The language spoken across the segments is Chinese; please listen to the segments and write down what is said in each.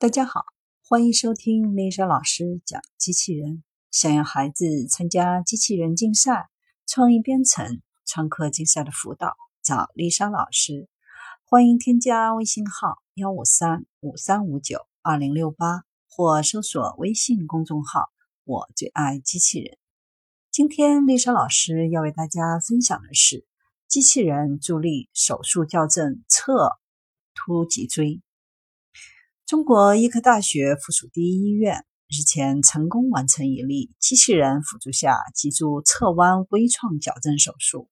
大家好，欢迎收听丽莎老师讲机器人。想要孩子参加机器人竞赛、创意编程、创客竞赛的辅导，找丽莎老师。欢迎添加微信号幺五三五三五九二零六八，或搜索微信公众号“我最爱机器人”。今天丽莎老师要为大家分享的是机器人助力手术校正侧凸脊椎。中国医科大学附属第一医院日前成功完成一例机器人辅助下脊柱侧弯微创矫正手术。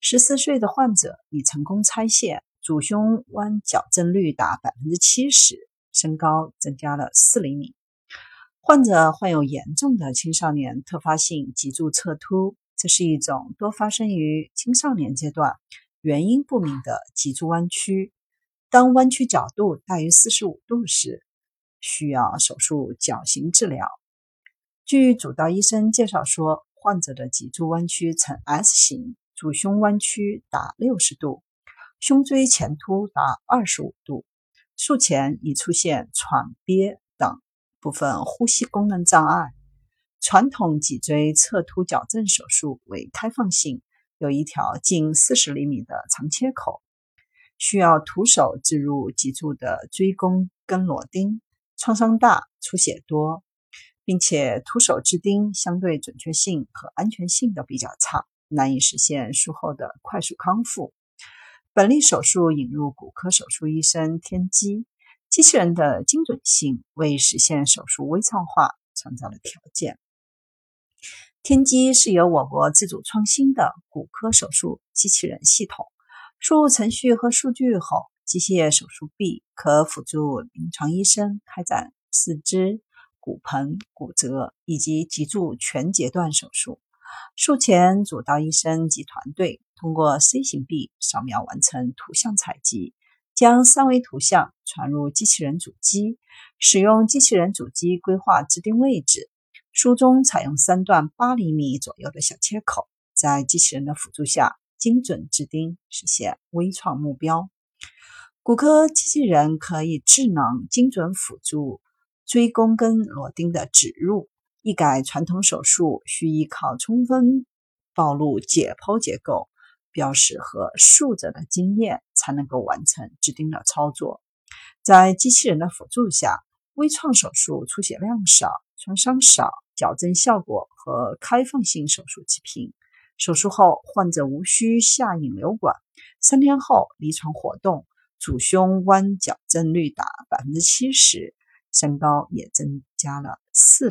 十四岁的患者已成功拆线，主胸弯矫正率达百分之七十，身高增加了四厘米。患者患有严重的青少年特发性脊柱侧凸，这是一种多发生于青少年阶段、原因不明的脊柱弯曲。当弯曲角度大于四十五度时，需要手术矫形治疗。据主刀医生介绍说，患者的脊柱弯曲呈 S 型，主胸弯曲达六十度，胸椎前凸达二十五度，术前已出现喘憋等部分呼吸功能障碍。传统脊椎侧凸矫正手术为开放性，有一条近四十厘米的长切口。需要徒手置入脊柱的椎弓跟螺钉，创伤大、出血多，并且徒手置钉相对准确性和安全性都比较差，难以实现术后的快速康复。本例手术引入骨科手术医生天机，机器人的精准性为实现手术微创化创造了条件。天机是由我国自主创新的骨科手术机器人系统。输入程序和数据后，机械手术臂可辅助临床医生开展四肢、骨盆、骨折以及脊柱全截断手术。术前，主刀医生及团队通过 C 型臂扫描完成图像采集，将三维图像传入机器人主机，使用机器人主机规划制定位置。术中采用三段八厘米左右的小切口，在机器人的辅助下。精准制钉，实现微创目标。骨科机器人可以智能精准辅助椎弓跟螺钉的植入，一改传统手术需依靠充分暴露解剖结构、标识和竖着的经验才能够完成制钉的操作。在机器人的辅助下，微创手术出血量少、创伤少，矫正效果和开放性手术齐平。手术后，患者无需下引流管。三天后，离床活动，主胸弯矫正率达百分之七十，身高也增加了四厘。